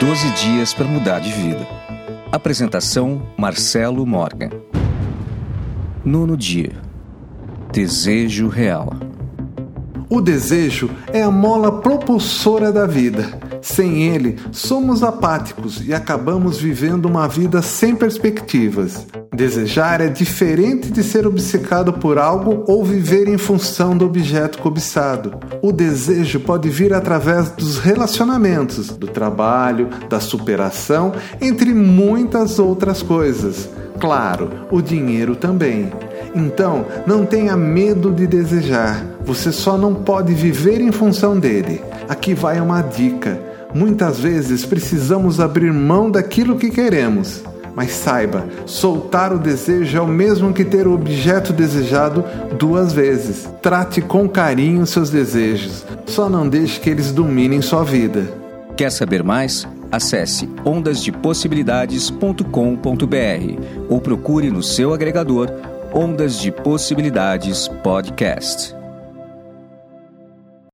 12 dias para mudar de vida. Apresentação Marcelo Morgan. Nono dia. Desejo real. O desejo é a mola propulsora da vida. Sem ele, somos apáticos e acabamos vivendo uma vida sem perspectivas. Desejar é diferente de ser obcecado por algo ou viver em função do objeto cobiçado. O desejo pode vir através dos relacionamentos, do trabalho, da superação, entre muitas outras coisas. Claro, o dinheiro também. Então, não tenha medo de desejar. Você só não pode viver em função dele. Aqui vai uma dica. Muitas vezes precisamos abrir mão daquilo que queremos. Mas saiba, soltar o desejo é o mesmo que ter o objeto desejado duas vezes. Trate com carinho seus desejos, só não deixe que eles dominem sua vida. Quer saber mais? Acesse ondasdepossibilidades.com.br ou procure no seu agregador Ondas de Possibilidades Podcast.